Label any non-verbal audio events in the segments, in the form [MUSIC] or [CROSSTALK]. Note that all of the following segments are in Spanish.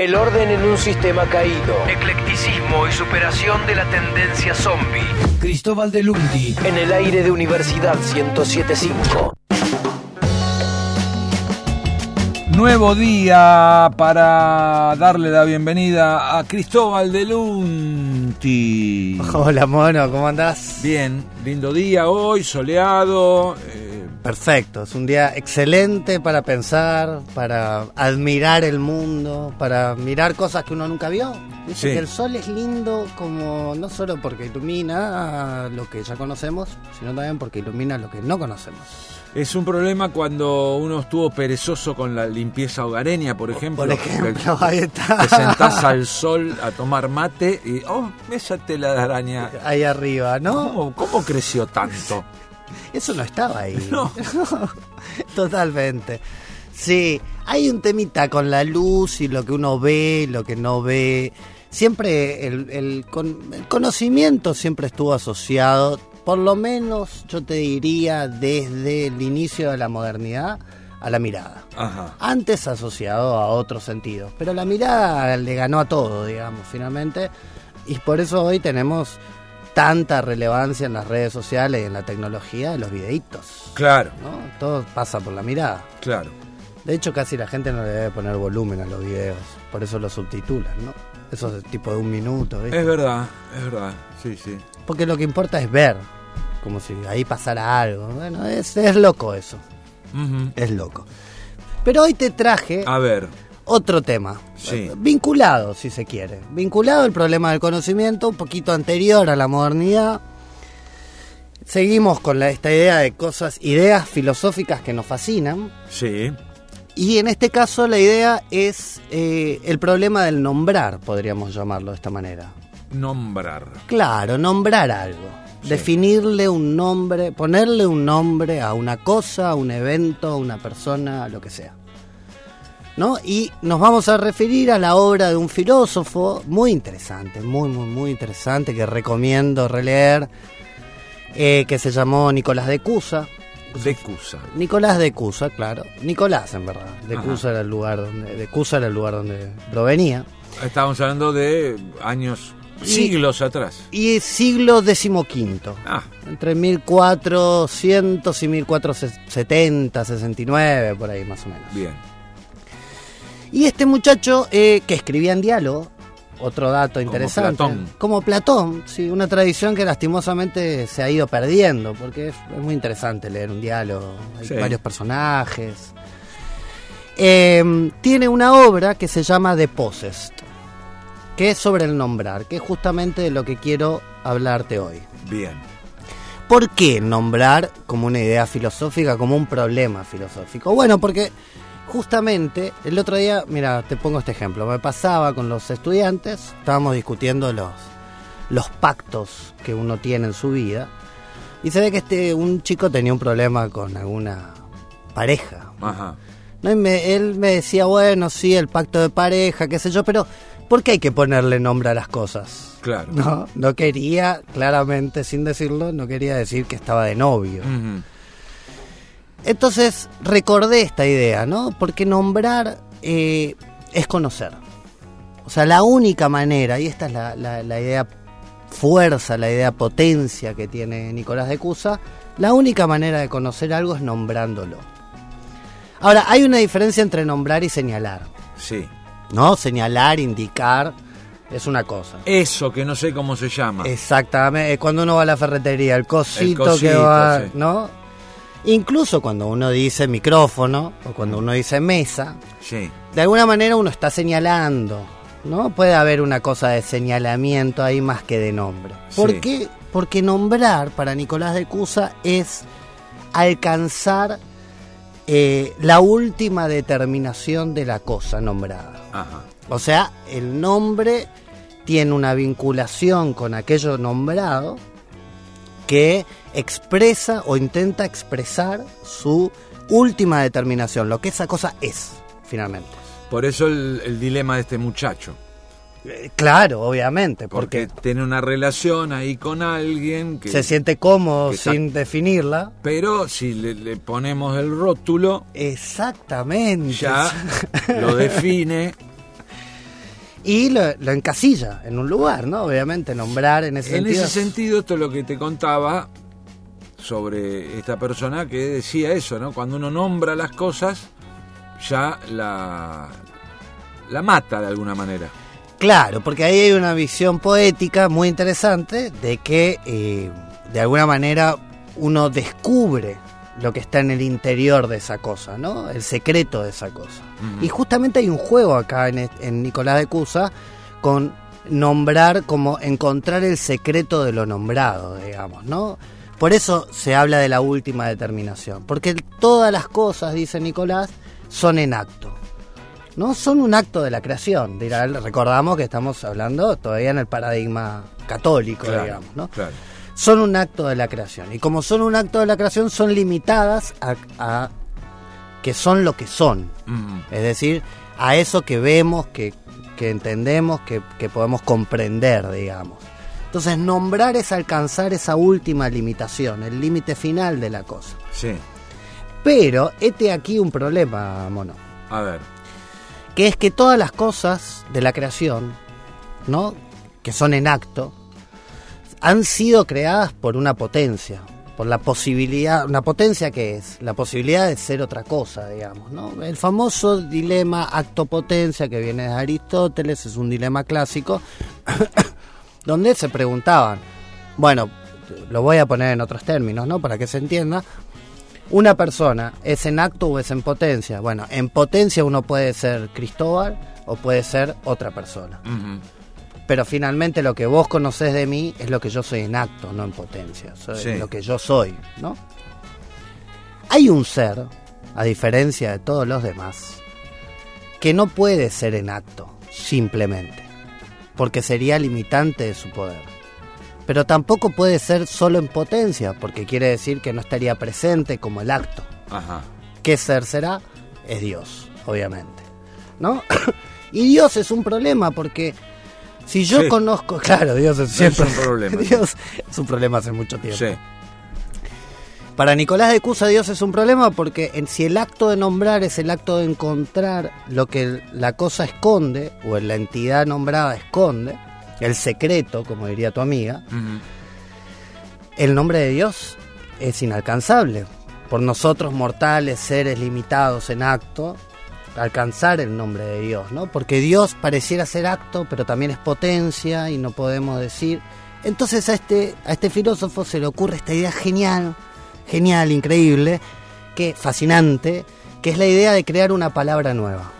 El orden en un sistema caído. Eclecticismo y superación de la tendencia zombie. Cristóbal de Lundi. En el aire de Universidad 1075. Nuevo día para darle la bienvenida a Cristóbal de Lunti. Hola mono, ¿cómo andás? Bien, lindo día hoy, soleado. Perfecto, es un día excelente para pensar, para admirar el mundo, para mirar cosas que uno nunca vio. Dice Sí. que el sol es lindo como no solo porque ilumina lo que ya conocemos, sino también porque ilumina lo que no conocemos. es un problema cuando uno estuvo perezoso con la limpieza hogareña, por ejemplo. Por ejemplo, ahí está. Te sentás al sol a tomar mate y, oh, esa tela de araña. Ahí arriba, ¿no? ¿Cómo, cómo creció tanto? Eso no estaba ahí. [LAUGHS] No. [LAUGHS] Totalmente. Sí, hay un temita con la luz y lo que uno ve, lo que no ve. Siempre el, el con- el conocimiento siempre estuvo asociado, por lo menos yo te diría desde el inicio de la modernidad, a la mirada. Ajá. Antes asociado a otros sentidos, pero la mirada le ganó a todo, digamos, finalmente. Y por eso hoy tenemos tanta relevancia en las redes sociales y en la tecnología de los videitos. Claro, ¿no? Todo pasa por la mirada. claro. De hecho, casi la gente no le debe poner volumen a los videos, por eso los subtitulan, ¿no? Esos de tipo de un minuto, ¿viste? Es verdad, es verdad. Sí, sí. Porque lo que importa es ver, como si ahí pasara algo. Bueno, es, es loco eso, es loco. Pero hoy te traje A ver, otro tema, Sí. vinculado, si se quiere, vinculado al problema del conocimiento, un poquito anterior a la modernidad. Seguimos con la, esta idea de cosas, ideas filosóficas que nos fascinan. sí. Y en este caso la idea es eh, el problema del nombrar, podríamos llamarlo de esta manera. Nombrar. Claro, nombrar algo. Definirle un nombre, ponerle un nombre a una cosa, a un evento, a una persona, a lo que sea. ¿No? Y nos vamos a referir a la obra de un filósofo muy interesante, muy, muy, muy interesante, que recomiendo releer, eh, que se llamó Nicolás de Cusa. De Cusa. Nicolás de Cusa, claro. Nicolás, en verdad. De Ajá. Cusa era el lugar donde, de Cusa era el lugar donde provenía. Estábamos hablando de años, Y- siglos atrás. Y siglo XV. Ah, Entre 1400 y 1470, 69, por ahí más o menos. bien. Y este muchacho eh, que escribía en diálogo, otro dato interesante. Platón. Como Platón, sí, una tradición que lastimosamente se ha ido perdiendo, porque es, es muy interesante leer un diálogo, hay Sí. varios personajes. Eh, tiene una obra que se llama The Possessed, que es sobre el nombrar, que es justamente de lo que quiero hablarte hoy. Bien. ¿Por qué nombrar como una idea filosófica, como un problema filosófico? Bueno, porque justamente el otro día, mira, te pongo este ejemplo, me pasaba con los estudiantes, estábamos discutiendo los, los pactos que uno tiene en su vida, y se ve que este un chico tenía un problema con alguna pareja. Ajá. ¿no? Y me- él me decía, bueno, sí, el pacto de pareja, qué sé yo, pero ¿por qué hay que ponerle nombre a las cosas? Claro. No, no quería, claramente, sin decirlo, no quería decir que estaba de novio. Ujú. Entonces recordé esta idea, ¿no? Porque nombrar eh, es conocer. O sea, la única manera, y esta es la, la- la idea fuerza, la idea potencia que tiene Nicolás de Cusa, la única manera de conocer algo es nombrándolo. Ahora, hay una diferencia entre nombrar y señalar, Sí. ¿no? Señalar, indicar, es una cosa. Eso que no sé cómo se llama. Exactamente, cuando uno va a la ferretería, el cosito, El cosito, que va, sí. ¿no? Incluso cuando uno dice micrófono o cuando uno dice mesa, Sí. de alguna manera uno está señalando, ¿no? Puede haber una cosa de señalamiento ahí más que de nombre. ¿Por Sí. qué? Porque nombrar para Nicolás de Cusa es alcanzar eh, la última determinación de la cosa nombrada. Ajá. O sea, el nombre tiene una vinculación con aquello nombrado que expresa o intenta expresar su última determinación, lo que esa cosa es, finalmente. Por eso el, el dilema de este muchacho. Eh, Claro, obviamente, porque, Porque tiene una relación ahí con alguien que... se siente cómodo está- sin definirla. Pero si le, le ponemos el rótulo, Exactamente. ya lo define. Y lo, lo encasilla en un lugar, ¿no? Obviamente, nombrar en ese En sentido. ese sentido, esto es lo que te contaba sobre esta persona que decía eso, ¿no? Cuando uno nombra las cosas, ya la, la mata de alguna manera. Claro, porque ahí hay una visión poética muy interesante de que eh, de alguna manera uno descubre lo que está en el interior de esa cosa, ¿no? El secreto de esa cosa. Y justamente hay un juego acá en, Nicolás de Cusa con nombrar como encontrar el secreto de lo nombrado, digamos, ¿no? Por eso se habla de la última determinación, porque todas las cosas, dice Nicolás, son en acto. ¿no? Son un acto de la creación. Dirá, recordamos que estamos hablando todavía en el paradigma católico, Claro, digamos, ¿no? claro. Son un acto de la creación. Y como son un acto de la creación, son limitadas a, a que son lo que son. Mm, Es decir, a eso que vemos, que, que entendemos, que, que podemos comprender, digamos. Entonces, nombrar es alcanzar esa última limitación, el límite final de la cosa. sí. Pero, este aquí un problema, mono. A ver. que es que todas las cosas de la creación, ¿no? que son en acto, han sido creadas por una potencia, por la posibilidad, una potencia que es la posibilidad de ser otra cosa, digamos, ¿no? El famoso dilema acto-potencia que viene de Aristóteles es un dilema clásico [COUGHS] donde se preguntaban, bueno, lo voy a poner en otros términos, ¿no? Para que se entienda, una persona es en acto o es en potencia. Bueno, en potencia uno puede ser Cristóbal o puede ser otra persona. Pero finalmente lo que vos conocés de mí es lo que yo soy en acto, no en potencia. Soy Sí. lo que yo soy, ¿no? Hay un ser, a diferencia de todos los demás, que no puede ser en acto, simplemente, porque sería limitante de su poder. Pero tampoco puede ser solo en potencia, porque quiere decir que no estaría presente como el acto. Ajá. ¿Qué ser será? Es Dios, obviamente. ¿No? [COUGHS] y Dios es un problema porque si yo Sí. conozco, claro, Dios es siempre un problema. [LAUGHS] Dios es un problema hace mucho tiempo. Sí. Para Nicolás de Cusa Dios es un problema porque en- si el acto de nombrar es el acto de encontrar lo que la cosa esconde o la entidad nombrada esconde, el secreto, como diría tu amiga, el nombre de Dios es inalcanzable. Por nosotros mortales, seres limitados en acto, alcanzar el nombre de Dios, ¿no? Porque Dios pareciera ser acto, pero también es potencia y no podemos decir. Entonces a este, a este filósofo se le ocurre esta idea genial, genial, increíble, que fascinante, que es la idea de crear una palabra nueva.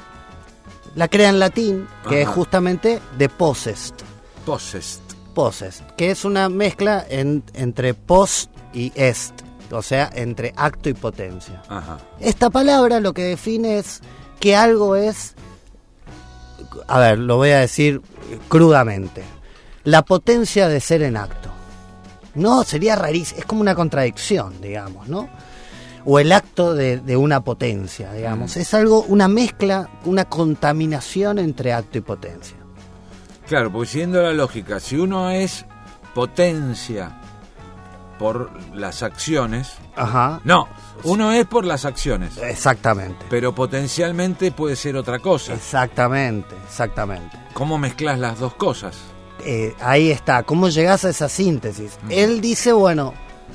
La crea en latín, que es justamente de possessed Possessed. possessed, que es una mezcla en- entre post y est, o sea, entre acto y potencia. Ajá. Esta palabra lo que define es que algo es, a ver, lo voy a decir crudamente, la potencia de ser en acto. No, sería rarísimo, es como una contradicción, digamos, ¿no? O el acto de, de una potencia, digamos. Es algo, una mezcla, una contaminación entre acto y potencia. Claro, porque siguiendo la lógica, si uno es potencia por las acciones, Ajá, no, uno es por las acciones, exactamente. pero potencialmente puede ser otra cosa. Exactamente, exactamente. ¿Cómo mezclas las dos cosas? Eh, ahí está, ¿cómo llegás a esa síntesis? Él dice, bueno,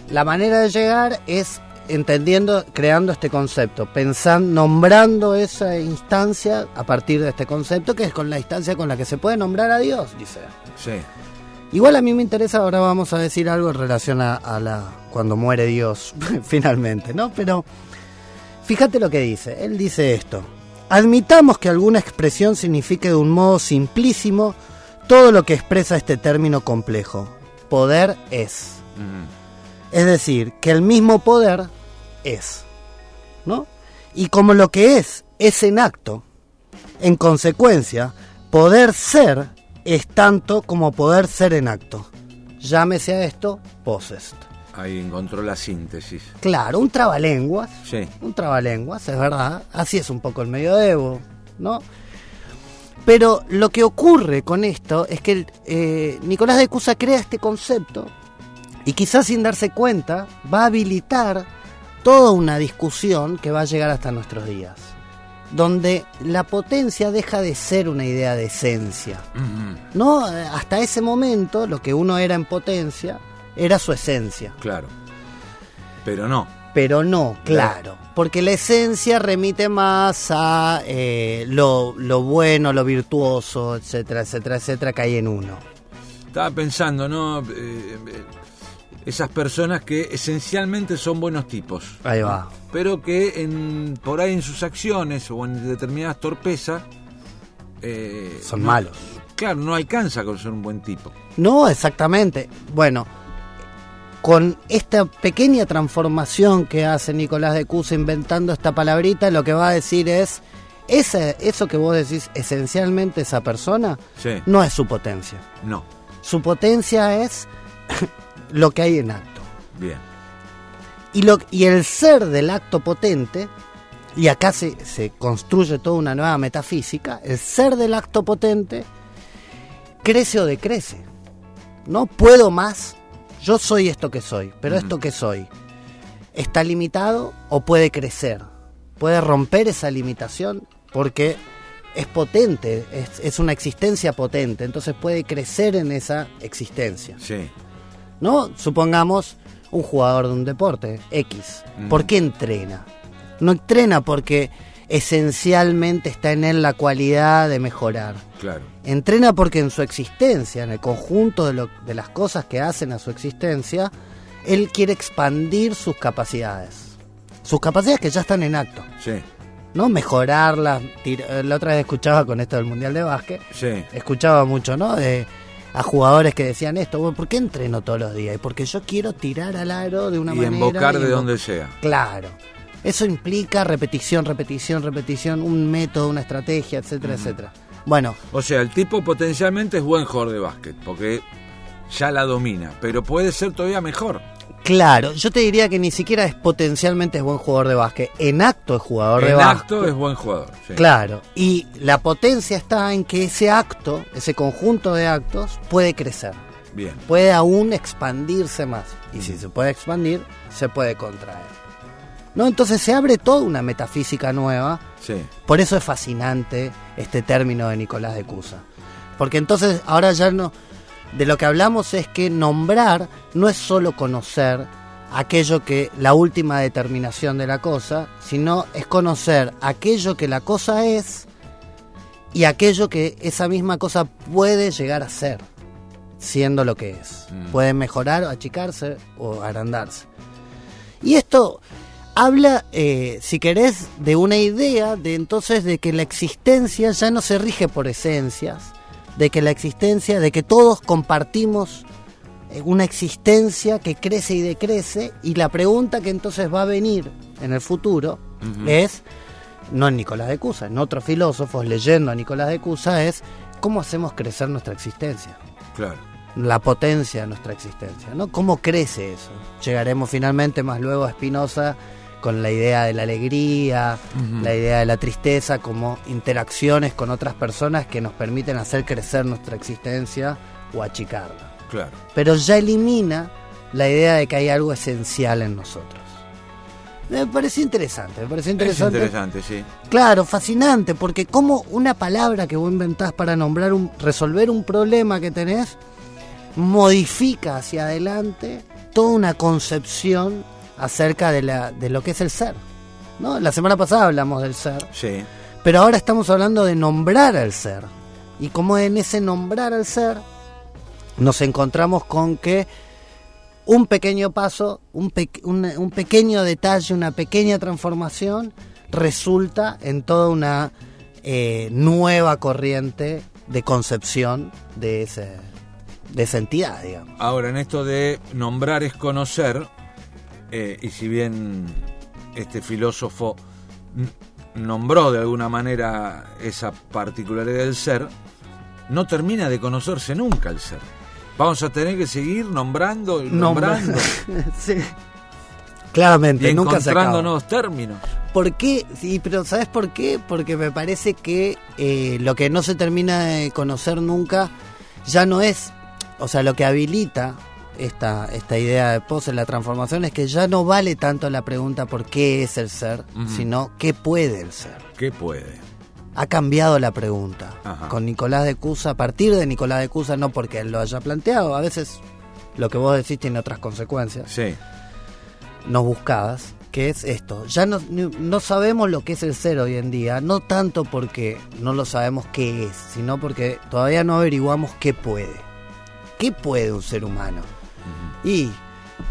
la manera de llegar es entendiendo, creando este concepto, pensando, nombrando esa instancia a partir de este concepto, que es con la instancia con la que se puede nombrar a Dios, dice. Sí. Igual a mí me interesa, ahora vamos a decir algo en relación a, a la cuando muere Dios, [LAUGHS] finalmente, ¿no? Pero fíjate lo que dice. Él dice esto. Admitamos que alguna expresión signifique de un modo simplísimo todo lo que expresa este término complejo. Poder es. Es decir, que el mismo poder es. ¿No? Y como lo que es es en acto, en consecuencia, poder ser es tanto como poder ser en acto. Llámese a esto possessed. Ahí encontró la síntesis. Claro, un trabalenguas. Sí. Un trabalenguas, es verdad. Así es un poco el medioevo, ¿no? Pero lo que ocurre con esto es que eh, Nicolás de Cusa crea este concepto y quizás sin darse cuenta va a habilitar toda una discusión que va a llegar hasta nuestros días. Donde la potencia deja de ser una idea de esencia. No, Eh, hasta ese momento lo que uno era en potencia era su esencia. Claro. Pero no. Pero no, claro. Porque la esencia remite más a eh, lo, lo bueno, lo virtuoso, etcétera, etcétera, etcétera, que hay en uno. Estaba pensando, ¿no? Eh, esas personas que esencialmente son buenos tipos. Ahí va. pero que en, por ahí en sus acciones o en determinadas torpezas eh, Son no- malos. Claro, no alcanza con ser un buen tipo. No, exactamente. Bueno, con esta pequeña transformación que hace Nicolás de Cusa inventando esta palabrita, lo que va a decir es, ese, eso que vos decís esencialmente esa persona, Sí. no es su potencia. No. Su potencia es [COUGHS] lo que hay en acto. Bien. Y, lo, y el ser del acto potente, y acá se, se construye toda una nueva metafísica, el ser del acto potente crece o decrece. No puedo más, yo soy esto que soy, pero esto que soy está limitado o puede crecer, puede romper esa limitación porque es potente, es, es una existencia potente, entonces puede crecer en esa existencia. Sí. ¿No? Supongamos un jugador de un deporte, X. ¿Por qué entrena? No entrena porque esencialmente está en él la cualidad de mejorar. Claro. Entrena porque en su existencia, en el conjunto de, lo- de las cosas que hacen a su existencia, él quiere expandir sus capacidades. Sus capacidades que ya están en acto. Sí. ¿No? Mejorarlas. eh, La otra vez escuchaba con esto del Mundial de Básquet Sí. escuchaba mucho, ¿no? De, a jugadores que decían esto, bueno, ¿por qué entreno todos los días? Y porque yo quiero tirar al aro de una Y manera. embocar y de donde sea. Claro. Eso implica repetición, repetición, repetición, un método, una estrategia, etcétera, etcétera. Bueno, O sea, el tipo potencialmente es buen jugador de básquet, porque ya la domina, pero puede ser todavía mejor. Claro, yo te diría que ni siquiera es potencialmente es buen jugador de básquet. En acto es jugador de en básquet. acto es buen jugador. sí. Claro, y la potencia está en que ese acto, ese conjunto de actos, puede crecer. Bien. puede aún expandirse más. Y si se puede expandir, se puede contraer. ¿No? Entonces se abre toda una metafísica nueva. Sí. Por eso es fascinante este término de Nicolás de Cusa. Porque entonces ahora ya no... De lo que hablamos es que nombrar no es solo conocer aquello que la última determinación de la cosa, sino es conocer aquello que la cosa es y aquello que esa misma cosa puede llegar a ser, siendo lo que es. Mm. Puede mejorar, achicarse o agrandarse. Y esto habla, eh, si querés, de una idea de entonces de que la existencia ya no se rige por esencias, de que la existencia, de que todos compartimos eh, una existencia que crece y decrece, y la pregunta que entonces va a venir en el futuro es, no en Nicolás de Cusa, en otros filósofos leyendo a Nicolás de Cusa, es cómo hacemos crecer nuestra existencia Claro. la potencia de nuestra existencia, ¿no? ¿Cómo crece eso? Llegaremos finalmente más luego a Spinoza con la idea de la alegría, la idea de la tristeza como interacciones con otras personas que nos permiten hacer crecer nuestra existencia o achicarla. Claro. Pero ya elimina la idea de que hay algo esencial en nosotros. Me pareció interesante, me pareció Es interesante. interesante, sí. Claro, fascinante, porque como una palabra que vos inventás para nombrar un, resolver un problema que tenés, modifica hacia adelante toda una concepción acerca de, la, de lo que es el ser. ¿no? La semana pasada hablamos del ser, Sí. pero ahora estamos hablando de nombrar al ser. Y como en ese nombrar al ser, nos encontramos con que un pequeño paso, un, pe- un- un pequeño detalle, una pequeña transformación, resulta en toda una eh, nueva corriente de concepción de, ese, de esa entidad, digamos. Ahora, en esto de nombrar es conocer, eh, y si bien este filósofo nombró de alguna manera esa particularidad del ser, no termina de conocerse nunca el ser. Vamos a tener que seguir nombrando y nombrando [LAUGHS] sí. Claramente, y nunca se acaba. nuevos términos. ¿Por qué? Sí, pero ¿sabes por qué? Porque me parece que eh, lo que no se termina de conocer nunca ya no es, o sea, lo que habilita esta, esta idea de pose, la transformación, es que ya no vale tanto la pregunta por qué es el ser, sino qué puede el ser. ¿Qué puede? Ha cambiado la pregunta. Ajá. Con Nicolás de Cusa, a partir de Nicolás de Cusa, no porque él lo haya planteado, a veces lo que vos decís tiene otras consecuencias, Sí. no buscadas, que es esto. Ya no, no sabemos lo que es el ser hoy en día, no tanto porque no lo sabemos qué es, sino porque todavía no averiguamos qué puede. ¿Qué puede un ser humano? Y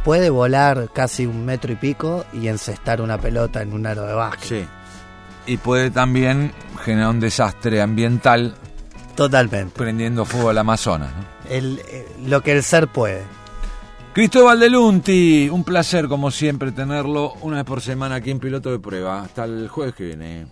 puede volar casi un metro y pico y encestar una pelota en un aro de básquet. Sí. Y puede también generar un desastre ambiental Totalmente. prendiendo fuego al Amazonas. ¿no? El, eh, lo que el ser puede. Cristóbal de Lunti, un placer como siempre tenerlo una vez por semana aquí en Piloto de Prueba. Hasta el jueves que viene.